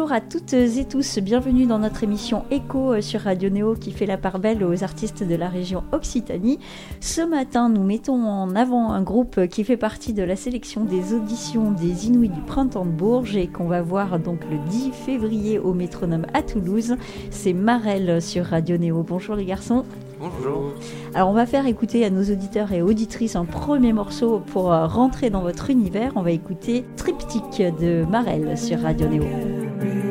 Bonjour à toutes et tous, bienvenue dans notre émission Echo sur Radio Néo qui fait la part belle aux artistes de la région Occitanie. Ce matin, nous mettons en avant un groupe qui fait partie de la sélection des auditions des Inouïs du Printemps de Bourges et qu'on va voir donc le 10 février au Métronome à Toulouse. C'est Marel sur Radio Néo. Bonjour les garçons. Bonjour. Alors on va faire écouter à nos auditeurs et auditrices un premier morceau pour euh, rentrer dans votre univers. On va écouter Triptyque de Marel sur Radio Néo. be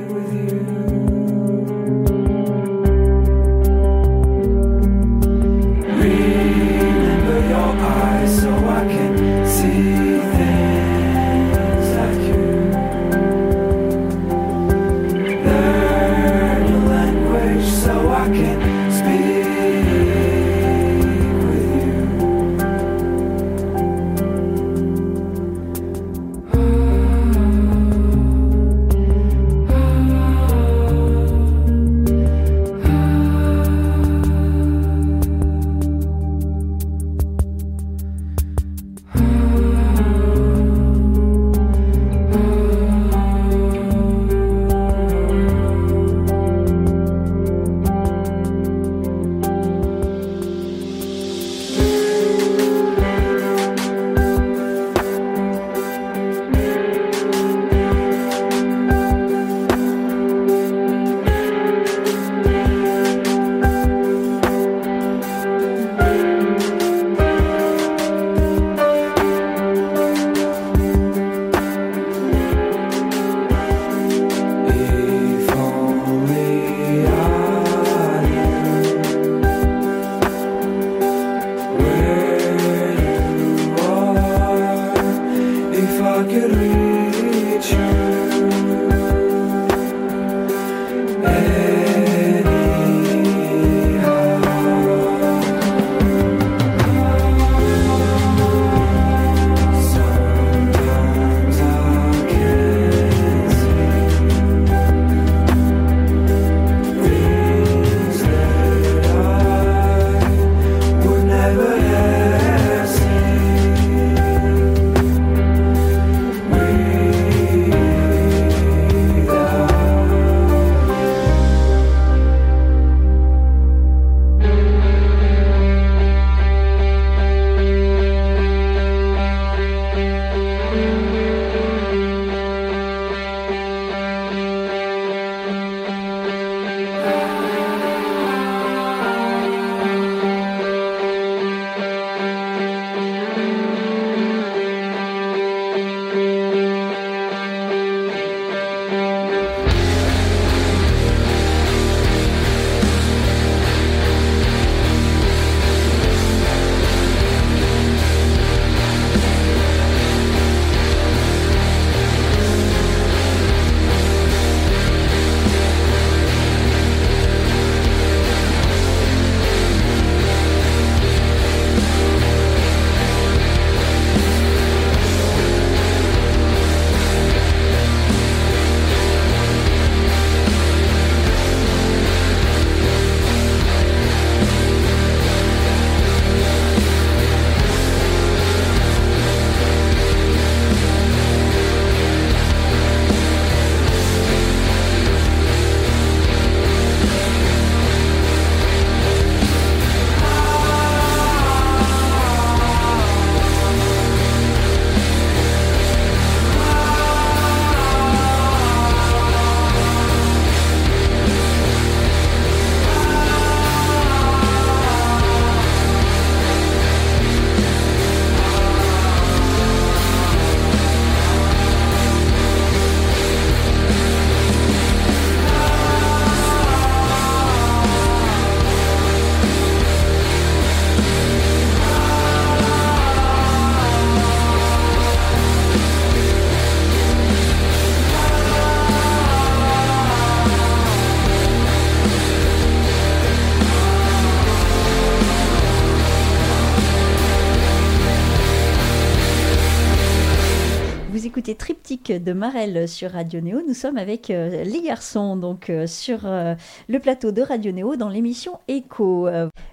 de Marel sur Radio Néo. Nous sommes avec euh, les garçons donc euh, sur euh, le plateau de Radio Néo dans l'émission Echo.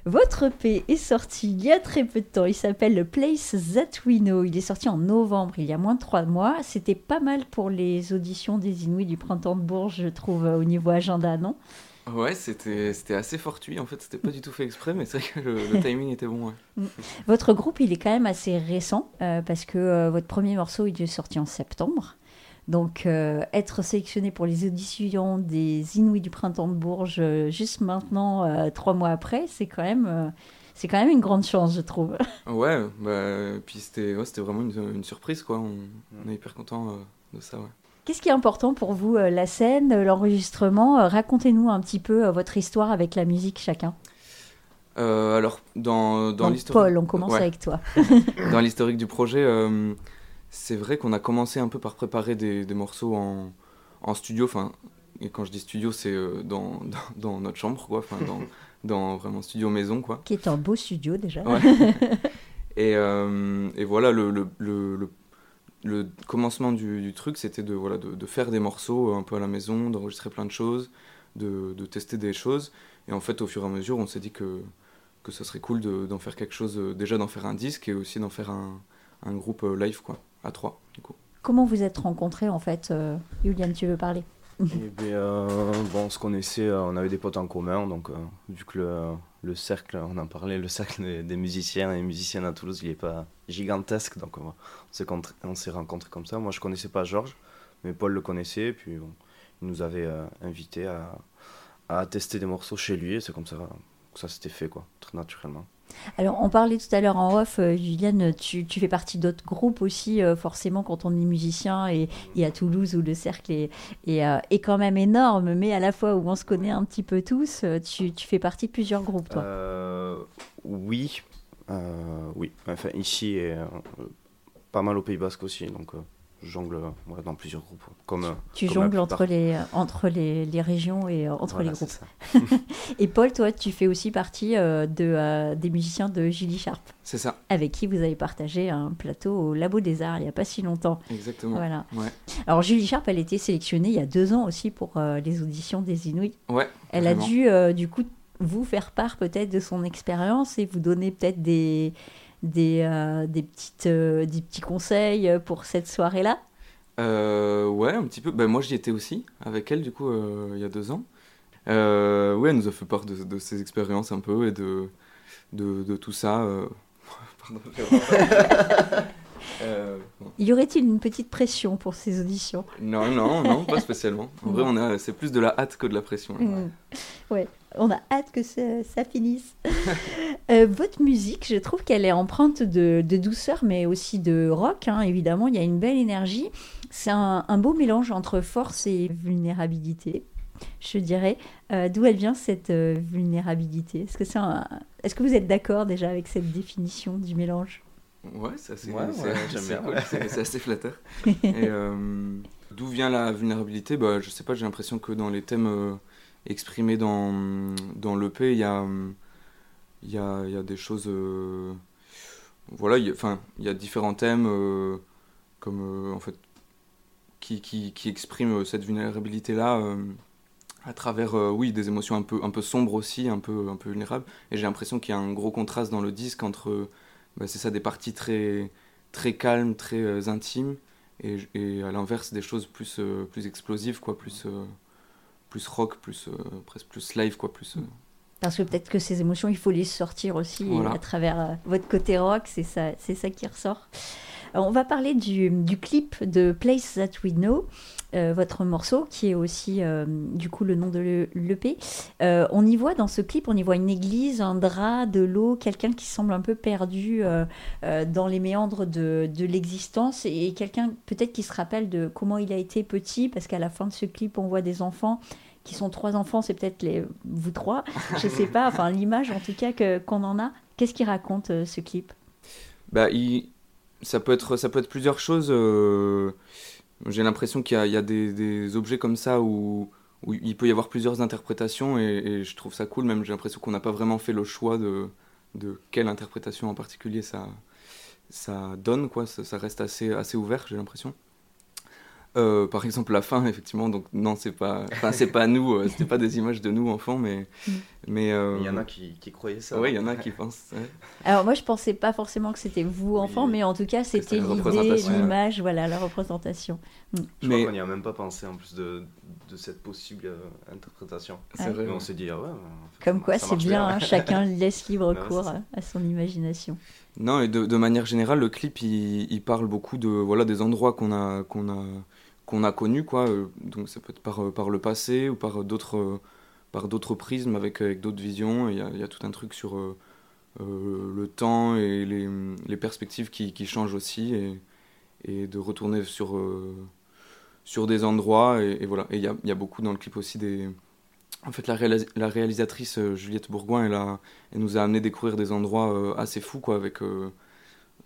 Votre EP est sorti il y a très peu de temps. Il s'appelle Place That We Know. Il est sorti en novembre, il y a moins de trois mois. C'était pas mal pour les auditions des Inuits du printemps de Bourges, je trouve, au niveau agenda, non? Ouais, c'était c'était assez fortuit en fait, c'était pas du tout fait exprès, mais c'est vrai que le, le timing était bon. Ouais. Votre groupe, il est quand même assez récent euh, parce que euh, votre premier morceau, il est sorti en septembre. Donc, euh, être sélectionné pour les auditions des Inuits du printemps de Bourges euh, juste maintenant, euh, trois mois après, c'est quand même, c'est quand même une grande chance, je trouve. Ouais, bah, puis c'était ouais, vraiment une, une surprise quoi, on, on est hyper content de ça. Ouais. Qu'est-ce qui est important pour vous, la scène, l'enregistrement Racontez-nous un petit peu votre histoire avec la musique chacun. Alors, dans, dans l'histoire. Paul, on commence Ouais. avec toi. dans l'historique du projet, c'est vrai qu'on a commencé un peu par préparer des, des morceaux en, en studio. Enfin, et quand je dis studio, c'est euh, dans, dans, dans notre chambre, quoi. Enfin, dans, dans vraiment studio maison, quoi. Qui est un beau studio déjà. Ouais. et, euh, et voilà, le, le, le, le, le commencement du, du truc, c'était de, voilà, de, de faire des morceaux un peu à la maison, d'enregistrer plein de choses, de, de tester des choses. Et en fait, au fur et à mesure, on s'est dit que, que ça serait cool de- d'en faire quelque chose, euh, déjà d'en faire un disque et aussi d'en faire un, un groupe live, quoi, à trois, du coup. Comment vous êtes rencontrés en fait euh, Juliane, tu veux parler? Eh bien, euh, bon, on se connaissait, euh, on avait des potes en commun, donc euh, vu que le, le cercle, on en parlait, le cercle des, des musiciens et musiciennes à Toulouse, il n'est pas gigantesque, donc euh, on s'est on s'est rencontrés comme ça. Moi, je connaissais pas Georges, mais Paul le connaissait, puis bon, il nous avait euh, invités à, à tester des morceaux chez lui, et c'est comme ça que ça s'était fait, quoi, très naturellement. Alors, on parlait tout à l'heure en off, euh, Juliane, tu, fais partie d'autres groupes aussi, euh, forcément, quand on est musicien, et, à Toulouse, où le cercle est, euh, est quand même énorme, mais à la fois où on se connaît un petit peu tous, tu, fais partie de plusieurs groupes, toi. Oui, oui. Enfin, ici et pas mal au Pays Basque aussi, donc jongle euh, ouais, dans plusieurs groupes. Comme, euh, tu comme la jongles entre les, entre les, les régions et euh, entre Voilà, les groupes. Et Paul, toi, tu fais aussi partie euh, de, euh, des musiciens de Julie Sharp, C'est ça, avec qui vous avez partagé un plateau au Labo des Arts il n'y a pas si longtemps. exactement. Voilà. Ouais, Alors Julie Sharp, elle a été sélectionnée il y a deux ans aussi pour euh, les auditions des Inuits. ouais Elle vraiment. a dû euh, du coup vous faire part peut-être de son expérience et vous donner peut-être des, des, euh, des, petites, euh, des petits conseils pour cette soirée-là. Euh, ouais, un petit peu. Ben, moi, j'y étais aussi, avec elle, du coup, euh, il y a deux ans. Euh, ouais, elle nous a fait part de, de ses expériences un peu et de, de, de tout ça. euh. Pardon. Euh. Y aurait-il une petite pression pour ces auditions non, non, non, pas spécialement. En vrai, on a, c'est plus de la hâte que de la pression. là. Mm. Ouais, on a hâte que ça, ça finisse. Euh, votre musique, je trouve qu'elle est empreinte de, de douceur, mais aussi de rock. hein, évidemment, il y a une belle énergie. C'est un, un beau mélange entre force et vulnérabilité, je dirais. Euh, D'où elle vient cette euh, vulnérabilité? Est-ce que, c'est un- Est-ce que vous êtes d'accord déjà avec cette définition du mélange? Ouais, c'est assez, Ouais, ouais, c'est assez flatteur. Et euh, d'où vient la vulnérabilité? Bah, Je sais pas, j'ai l'impression que dans les thèmes euh, exprimés dans, dans l'EP, il y a, y, a, y a des choses. euh, voilà, il y a- enfin, il y a différents thèmes euh, comme, en fait, qui, qui, qui expriment cette vulnérabilité-là. à travers euh, oui des émotions un peu un peu sombres aussi un peu un peu vulnérables et j'ai l'impression qu'il y a un gros contraste dans le disque entre bah, c'est ça des parties très très calmes très euh, intimes. Et, à l'inverse des choses plus euh, plus explosives quoi plus euh, plus rock plus presque plus live quoi plus Parce que peut-être que ces émotions, il faut les sortir aussi Voilà. à travers euh, votre côté rock, c'est ça, c'est ça qui ressort. Alors, on va parler du, du clip de Place That We Know, euh, votre morceau, qui est aussi euh, du coup le nom de l'EP. Euh, on y voit dans ce clip, on y voit une église, un drap, de l'eau, quelqu'un qui semble un peu perdu euh, euh, dans les méandres de, de l'existence et quelqu'un peut-être qui se rappelle de comment il a été petit, parce qu'à la fin de ce clip, on voit des enfants qui sont trois enfants, c'est peut-être les vous trois, je sais pas, enfin l'image en tout cas que qu'on en a. Qu'est-ce qu'il raconte euh, ce clip? Bah, il- ça, peut être, ça peut être plusieurs choses. euh, J'ai l'impression qu'il y a, il y a des, des objets comme ça où, où il peut y avoir plusieurs interprétations et, et je trouve ça cool. Même j'ai l'impression qu'on n'a pas vraiment fait le choix de, de quelle interprétation en particulier ça, ça donne. Quoi. Ça, ça reste assez, assez ouvert, j'ai l'impression. Euh, par exemple, la fin, effectivement, donc non, c'est pas, enfin, c'est pas nous, euh, c'était pas des images de nous enfants, mais, Mm. mais euh, Il y en a qui, qui croyaient ça. ouais, il y en a qui pensent. ouais. Alors moi je pensais pas forcément que c'était vous enfant, Oui. mais en tout cas c'était l'idée, ouais. l'image, voilà, la représentation. Je Mais- crois qu'on n'y a même pas pensé en plus de, de cette possible euh, interprétation. C'est vrai. Mais on s'est dit, ah ouais, Comme quoi c'est bien, hein, chacun laisse libre cours à, à son imagination. Non, et de, de manière générale, le clip, il, il parle beaucoup de voilà des endroits qu'on a qu'on a qu'on a connus, quoi. euh, Donc ça peut être par, euh, par le passé ou par d'autres euh, par d'autres prismes avec avec d'autres visions. Il y a, tout un truc sur le temps et les, perspectives qui, qui changent aussi et, de retourner sur sur des endroits et, voilà. Et il y a, y a beaucoup dans le clip aussi des en fait, la, réalis- la réalisatrice Juliette Bourgoin, elle, a, elle nous a amené découvrir des endroits assez fous, quoi, avec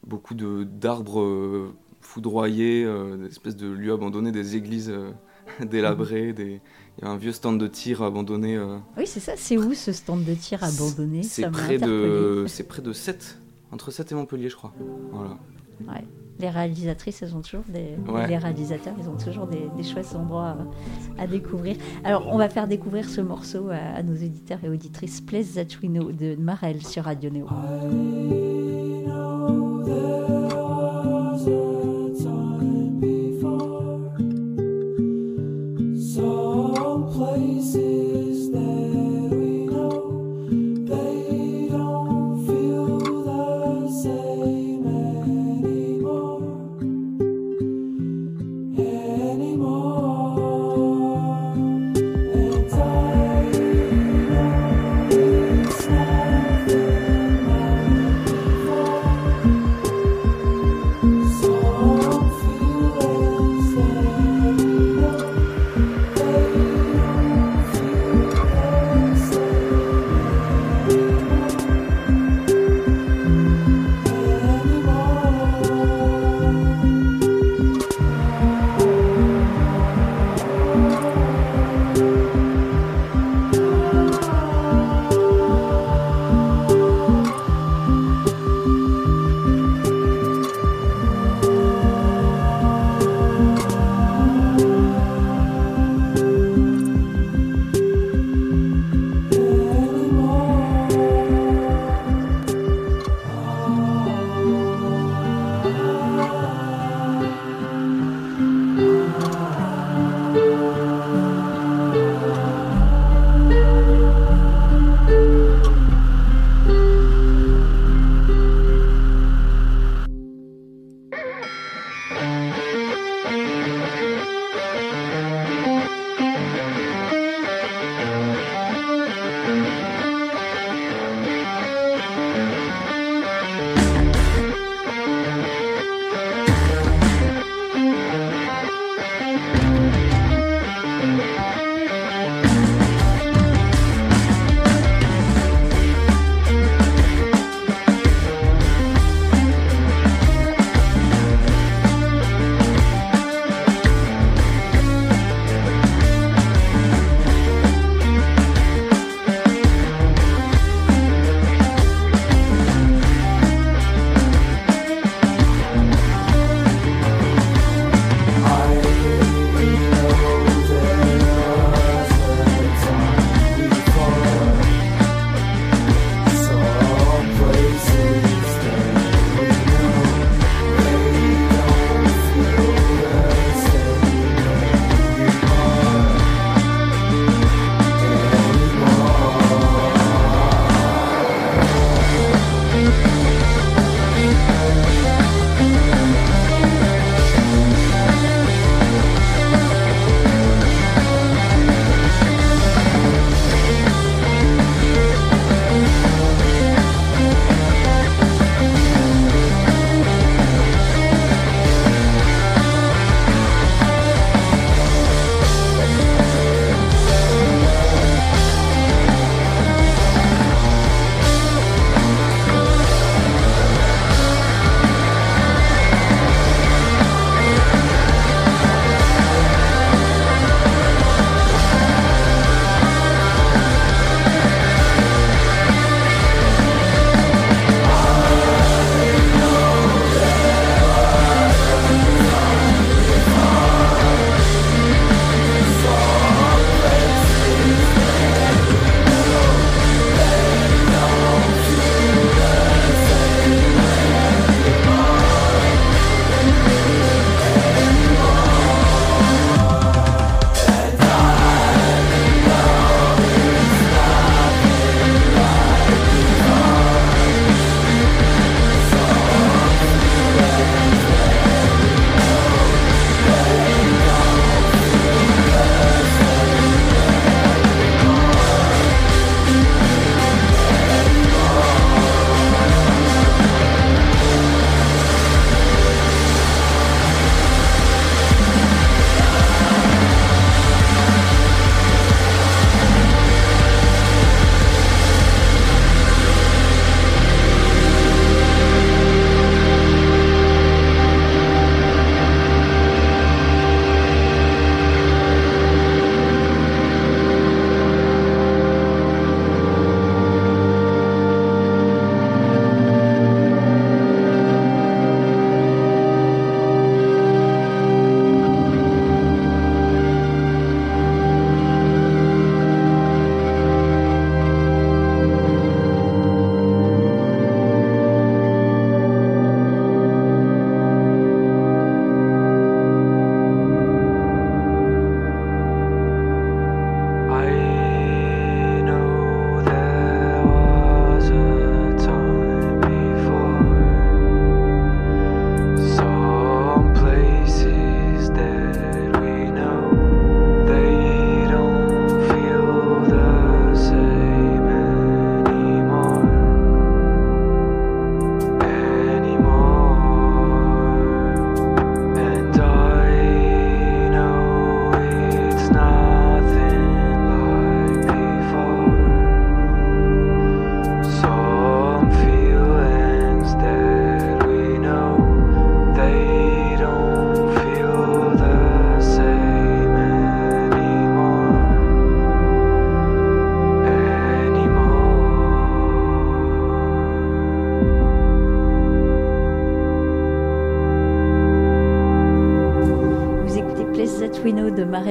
beaucoup de d'arbres foudroyés, euh, des espèces de lieux abandonnés, des églises euh, délabrées, des... il y a un vieux stand de tir abandonné. euh, Oui c'est ça, c'est où ce stand de tir abandonné? C'est près de, c'est près de 7, entre 7 et Montpellier, je crois. Voilà. Les réalisatrices, elles ont toujours des, Ouais. les réalisateurs, ils ont toujours des, des chouettes endroits à, à découvrir. Alors, on va faire découvrir ce morceau à, à nos auditeurs et auditrices. Place That We Know de Marel sur Radio Néo.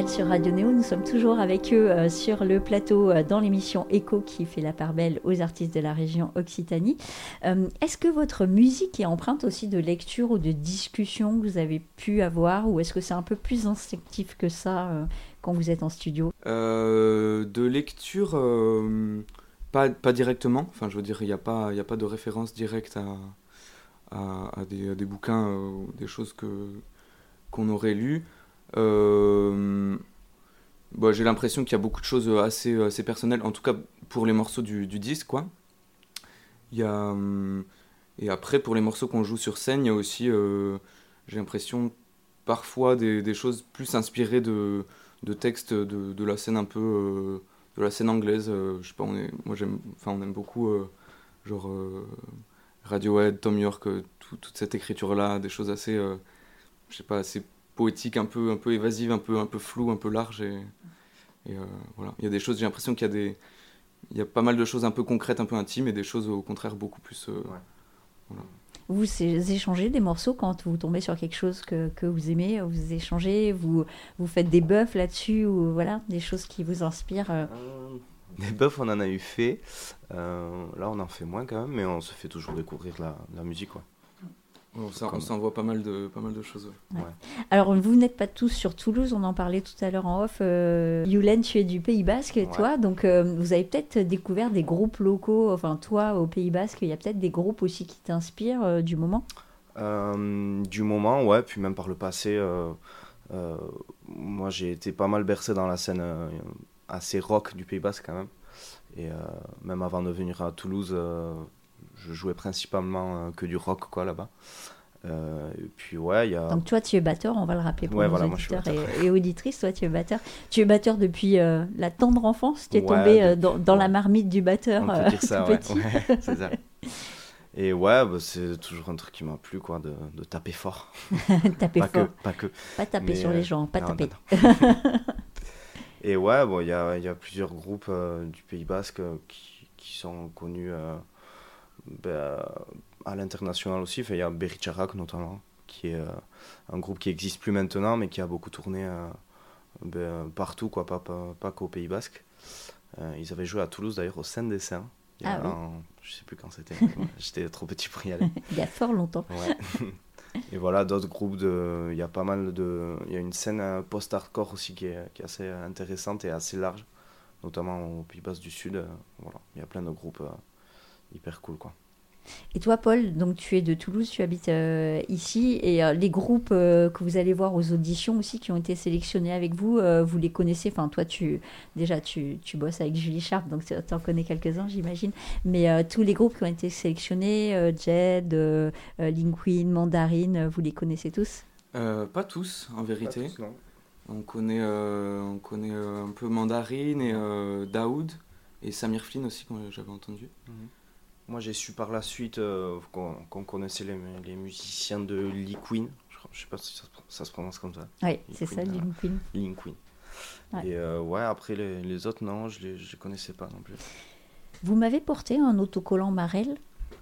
Sur Radio Néo. Nous sommes toujours avec eux euh, sur le plateau euh, dans l'émission Echo qui fait la part belle aux artistes de la région Occitanie. Euh, est-ce que votre musique est empreinte aussi de lecture ou de discussion que vous avez pu avoir ou est-ce que c'est un peu plus instinctif que ça quand vous êtes en studio? De lecture, pas, directement. Enfin, je veux dire, il n'y a, pas- a pas de référence directe à, des, bouquins ou des choses qu'on aurait lues. Euh, bah, J'ai l'impression qu'il y a beaucoup de choses assez, assez personnelles, en tout cas pour les morceaux du, du disque, quoi. Il y a, hum, et après, pour les morceaux qu'on joue sur scène, il y a aussi, euh, j'ai l'impression, parfois des, des choses plus inspirées de, de textes de, de la scène un peu euh, de la scène anglaise euh, je sais pas on est moi j'aime enfin on aime beaucoup euh, genre euh, Radiohead Tom York euh, tout- toute cette écriture là des choses assez euh, je sais pas assez poétiques un peu un peu évasives un peu un peu floues un peu larges et, et, euh, voilà il y a des choses j'ai l'impression qu'il y a des il y a pas mal de choses un peu concrètes un peu intimes et des choses au contraire beaucoup plus euh, Vous échangez des morceaux quand vous tombez sur quelque chose que, que vous aimez, vous échangez, vous, vous faites des buffs là-dessus ou voilà, des choses qui vous inspirent. euh? Euh, Des buffs, on en a eu fait. Euh, là, on en fait moins quand même, mais on se fait toujours découvrir la, la musique. Quoi. On Comme- s'envoie pas mal de pas mal de choses ouais. Alors, vous n'êtes pas tous sur Toulouse, on en parlait tout à l'heure en off. Euh, Yulen, tu es du Pays Basque, Ouais. toi, donc euh, vous avez peut-être découvert des groupes locaux, enfin toi au Pays Basque, il y a peut-être des groupes aussi qui t'inspirent euh, du moment? Euh, du moment, ouais, puis même par le passé, euh, euh, moi j'ai été pas mal bercé dans la scène euh, assez rock du Pays Basque quand même. Et euh, même avant de venir à Toulouse, euh, je jouais principalement euh, que du rock quoi là-bas. Euh, et puis ouais, il y a. Donc toi, tu es batteur, on va le rappeler pour Ouais, nos voilà, auditeurs et, et auditrices. Toi, tu es batteur. Tu es batteur depuis euh, la tendre enfance. Tu es Ouais, tombé euh, dans, la marmite du batteur On peut dire ça, petit. ça. Et ouais, bah, c'est toujours un truc qui m'a plu, quoi, de, de taper fort. taper pas fort. que, pas que. Pas taper Mais, sur les gens, pas non, taper. non, non. Et ouais, bon, il y a, il y a plusieurs groupes du Pays Basque qui, qui sont connus ben, à l'international aussi. Il y a Bericharak notamment, qui est euh, un groupe qui existe plus maintenant, mais qui a beaucoup tourné euh, ben, partout, quoi, pas, pas, pas qu'au Pays Basque. Euh, ils avaient joué à Toulouse d'ailleurs au Seine des Saints. Il y a Ah oui. un- je sais plus quand c'était. J'étais trop petit pour y aller. Il y a fort longtemps. Ouais. Et voilà, d'autres groupes, de... il y a pas mal de... Il y a une scène post-hardcore aussi qui est, qui est assez intéressante et assez large, notamment au Pays Basque du Sud. Voilà, il y a plein de groupes hyper cool, quoi. Et toi, Paul, donc tu es de Toulouse, tu habites euh, ici, et euh, les groupes euh, que vous allez voir aux auditions aussi, qui ont été sélectionnés avec vous, euh, vous les connaissez. Enfin, toi, tu déjà tu, tu bosses avec Julie Sharp, donc tu en connais quelques-uns, j'imagine. Mais euh, tous les groupes qui ont été sélectionnés, euh, Jed, Linqueen, Mandarine, vous les connaissez tous? Euh, pas tous en vérité On connaît, euh, on connaît euh, un peu Mandarine et euh, Daoud et Samir Flynn aussi, quand j'avais entendu. Moi, j'ai su par la suite euh, qu'on qu'on connaissait les, les musiciens de Lee Queen. Je, je sais pas si ça, se pro- ça se prononce comme ça. Oui, c'est ça, Linqueen, Linqueen. Lee Queen. Ouais. Et euh, ouais, après les, les autres, non, je les, je les connaissais pas non plus. Vous m'avez porté un autocollant Marel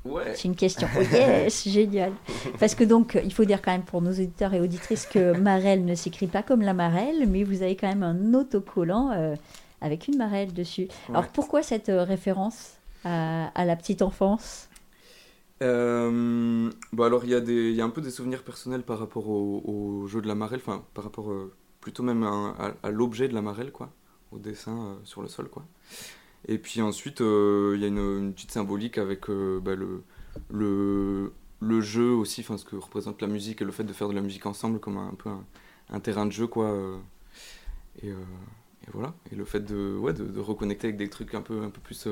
Ouais. C'est une question. Oh yes, génial. Parce que donc, il faut dire quand même pour nos auditeurs et auditrices que Marel ne s'écrit pas comme la Marelle, mais vous avez quand même un autocollant euh, avec une Marelle dessus. Alors pourquoi cette euh, référence? À, la petite enfance Euh, bah alors il y, a un peu des souvenirs personnels par rapport au, jeu de la marelle, enfin par rapport euh, plutôt même à, l'objet de la marelle, quoi, au dessin euh, sur le sol, quoi. Et puis ensuite euh, il y a une, petite symbolique avec bah, le, jeu aussi, enfin ce que représente la musique et le fait de faire de la musique ensemble comme un, peu un, terrain de jeu, quoi. et, voilà, et le fait de, ouais, de reconnecter avec des trucs un peu, un peu plus...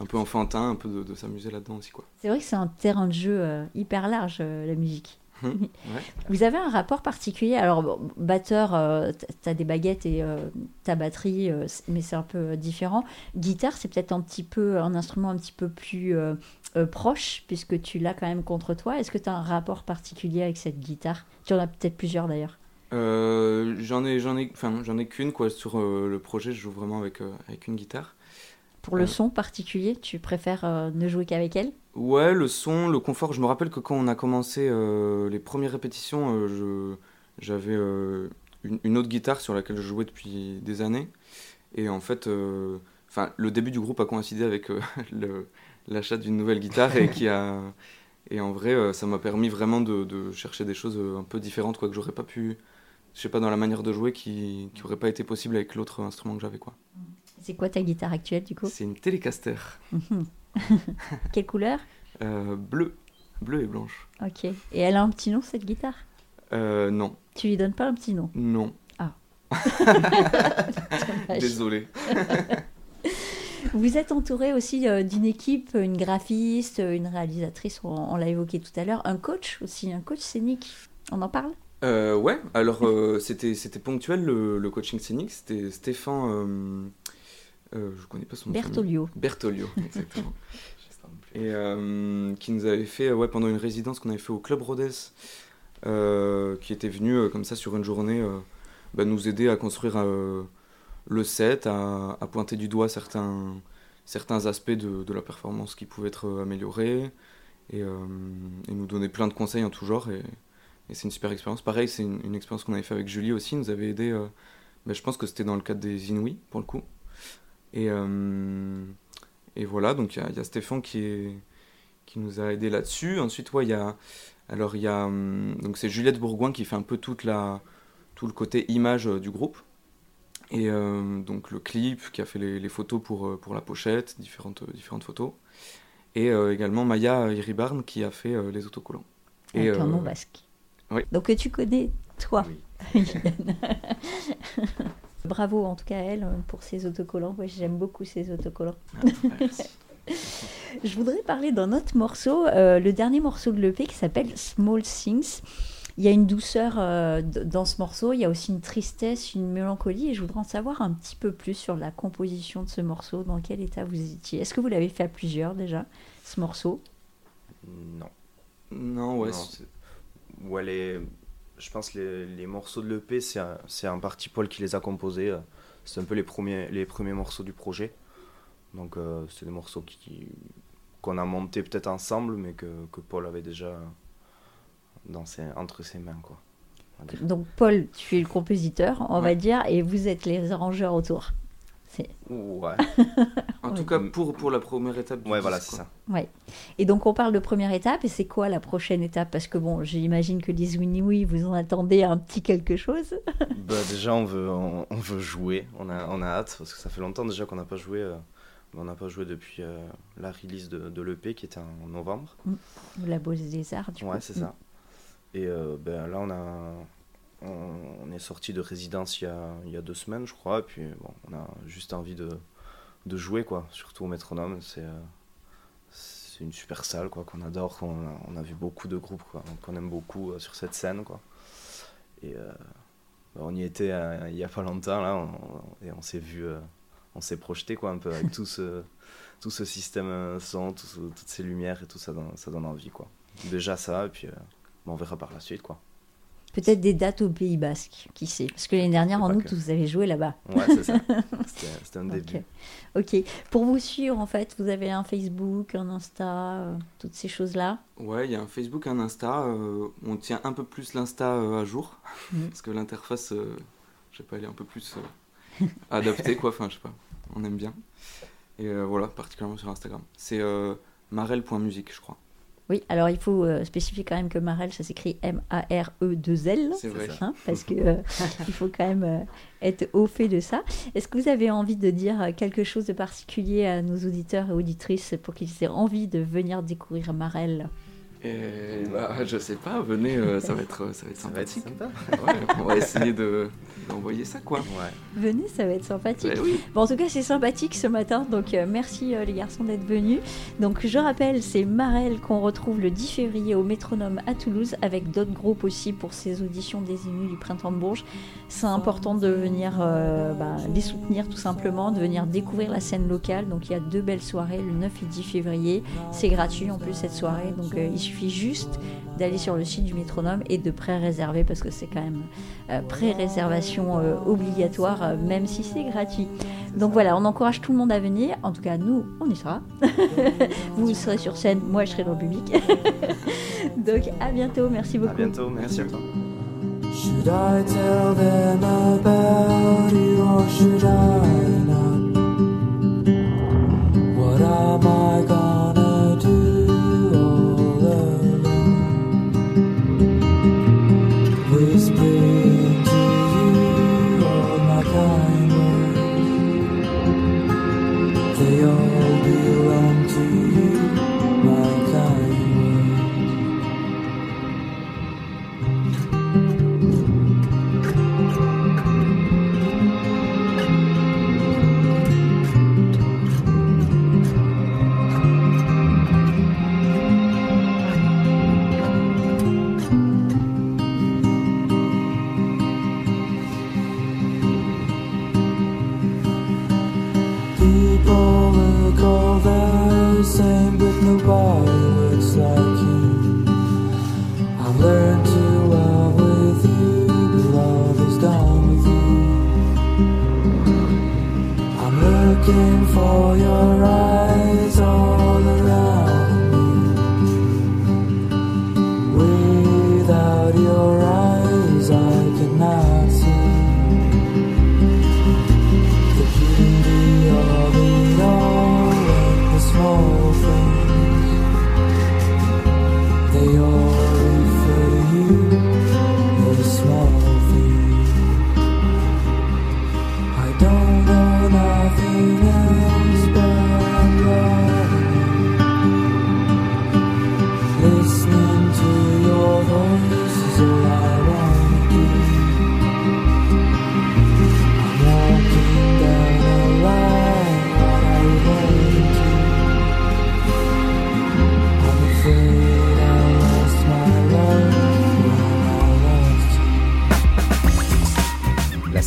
un peu enfantin, un peu de, de s'amuser là-dedans aussi, quoi. C'est vrai que c'est un terrain de jeu euh, hyper large, euh, la musique. Ouais. Vous avez un rapport particulier Alors, bon, batteur, euh, t'as des baguettes et euh, ta batterie, mais c'est un peu différent. Guitare, c'est peut-être un petit peu un instrument un petit peu plus proche, puisque tu l'as quand même contre toi. Est-ce que tu as un rapport particulier avec cette guitare? Tu en as peut-être plusieurs d'ailleurs. J'en ai, j'en ai, enfin, j'en ai qu'une quoi sur le projet. Je joue vraiment avec avec une guitare. Pour le son particulier, tu préfères euh, ne jouer qu'avec elle? Ouais, le son, le confort. Je me rappelle que quand on a commencé euh, les premières répétitions, euh, j'avais une, une autre guitare sur laquelle je jouais depuis des années. Et en fait, enfin, le début du groupe a coïncidé avec l'achat d'une nouvelle guitare et qui a et en vrai, ça m'a permis vraiment de, de chercher des choses un peu différentes, quoi, que j'aurais pas pu, je sais pas, dans la manière de jouer, qui qui aurait pas été possible avec l'autre instrument que j'avais, quoi. C'est quoi ta guitare actuelle du coup? C'est une Telecaster, Mhm. Quelle couleur? Euh, bleue, bleue et blanche. Ok. Et elle a un petit nom cette guitare? Euh, non, Tu lui donnes pas un petit nom? Non, Dommage. désolé. Vous êtes entouré aussi euh, d'une équipe, une graphiste, une réalisatrice, on, on l'a évoqué tout à l'heure, un coach aussi, un coach scénique. On en parle? Euh, ouais, alors euh, c'était c'était ponctuel le, le coaching scénique, c'était Stéphane, euh, euh, je connais pas son nom. Bertolio. Bertolio, exactement. Et euh, qui nous avait fait, ouais, pendant une résidence qu'on avait fait au Club Rhodes, euh, qui était venu euh, comme ça sur une journée euh, bah, nous aider à construire euh, le set, à, à pointer du doigt certains, certains aspects de, de la performance qui pouvaient être améliorés, et, euh, et nous donner plein de conseils en tout genre. Et, et c'est une super expérience. Pareil, c'est une, une expérience qu'on avait fait avec Julie aussi, nous avait aidé, euh, bah, je pense que c'était dans le cadre des Inouïs pour le coup. Et, euh, et voilà, donc il y a- il y, a Stéphane qui, est, qui nous a aidé là-dessus. Ensuite, ouais, il y a, alors il y a, hum, donc c'est Juliette Bourgoin qui fait un peu toute la, tout le côté image euh, du groupe. Et euh, donc le clip, qui a fait les, les photos pour, pour la pochette, différentes, différentes photos. Et euh, également Maya Iribarne qui a fait euh, les autocollants. Et, Avec un euh, nom basque. oui. Donc tu connais, toi. Oui. Bravo en tout cas à elle euh, pour ses autocollants. Moi j'aime beaucoup ses autocollants. merci. Je voudrais parler d'un autre morceau, euh, le dernier morceau de l'EP qui s'appelle Small Things. Il y a une douceur euh, dans ce morceau, il y a aussi une tristesse, une mélancolie, et je voudrais en savoir un petit peu plus sur la composition de ce morceau, dans quel état vous étiez. Est-ce que vous l'avez fait à plusieurs déjà, ce morceau? Non. Non, ouais, Non, c'est- c'est- ouais, les... je pense que les, les morceaux de l'EP, c'est un, un parti Paul qui les a composés. C'est un peu les premiers, les premiers morceaux du projet. Donc, euh, c'est des morceaux qui, qu'on a montés peut-être ensemble, mais que, que Paul avait déjà dans ses, entre ses mains. Quoi. Donc Paul, tu es le compositeur, on va dire, et vous êtes les arrangeurs autour. Ouais, en Ouais. tout cas pour, pour la première étape du ouais voilà, c'est quoi. ça. Ouais. Et donc on parle de première étape, et c'est quoi la prochaine étape? Parce que bon, j'imagine que les Winnie vous en attendez un petit quelque chose. Bah, déjà, on veut, on, on veut jouer. On a, on a hâte parce que ça fait longtemps déjà qu'on n'a pas joué. euh, on n'a pas joué depuis euh, la release de, de l'EP qui était en novembre. La Beauce des Arts, du Ouais, coup. c'est ça. Et euh, ben, là, on, a, on, est sorti de résidence il y, a, deux semaines, je crois. Et puis, bon, on a juste envie de, jouer, quoi. Surtout au métronome. C'est euh, c'est une super salle, quoi, qu'on adore. on a vu beaucoup de groupes, quoi, qu'on aime beaucoup euh, sur cette scène, quoi. Et euh, ben, on y était il y a pas longtemps, là. et on s'est vu, on s'est projeté, quoi, un peu avec tout ce, système son, tout toutes ces lumières et tout ça, donne, ça donne envie, quoi. Déjà ça, et puis on verra par la suite, quoi. Peut-être des dates au Pays Basque, qui sait Parce que l'année dernière, en août, que. vous avez joué là-bas. Ouais, c'est ça. C'était un début. Ok. Pour vous suivre, en fait, vous avez un Facebook, un Insta, euh, toutes ces choses-là. Ouais, il y a un Facebook, un Insta. euh, on tient un peu plus l'Insta euh, à jour. Mhm. Parce que l'interface, je sais pas, elle est un peu plus adaptée, quoi. Enfin, je sais pas. On aime bien. Et voilà, particulièrement sur Instagram. C'est marel.musique, je crois. Oui, alors il faut euh, spécifier quand même que Marel, ça s'écrit M-A-R-E-2-L. C'est vrai. hein, parce que euh, faut quand même euh, être au fait de ça. Est-ce que vous avez envie de dire quelque chose de particulier à nos auditeurs et auditrices pour qu'ils aient envie de venir découvrir Marel? Et bah, je sais pas, venez, euh, ça va être, ça va être Ça va être sympathique. sympa. Ouais, on va essayer de d'envoyer ça, quoi. Ouais. Venez, ça va être sympathique. Ouais, oui. Bon, en tout cas, c'est sympathique ce matin, donc euh, merci euh, les garçons d'être venus. Donc, je rappelle, c'est Marel qu'on retrouve le 10 février au Métronome à Toulouse, avec d'autres groupes aussi pour ces auditions des Inuits du Printemps de Bourges. C'est important de venir euh, bah, les soutenir tout simplement, de venir découvrir la scène locale. Donc, il y a deux belles soirées, le 9 et 10 février. C'est gratuit en plus cette soirée, donc euh, il suffit juste d'aller sur le site du métronome et de pré-réserver parce que c'est quand même euh, pré-réservation euh, obligatoire euh, même si c'est gratuit. Donc voilà, on encourage tout le monde à venir. En tout cas, nous, on y sera. Vous serez sur scène, moi je serai dans le public. Donc à bientôt, merci beaucoup. À bientôt, merci à. Should I tell them about you or should I not? What am I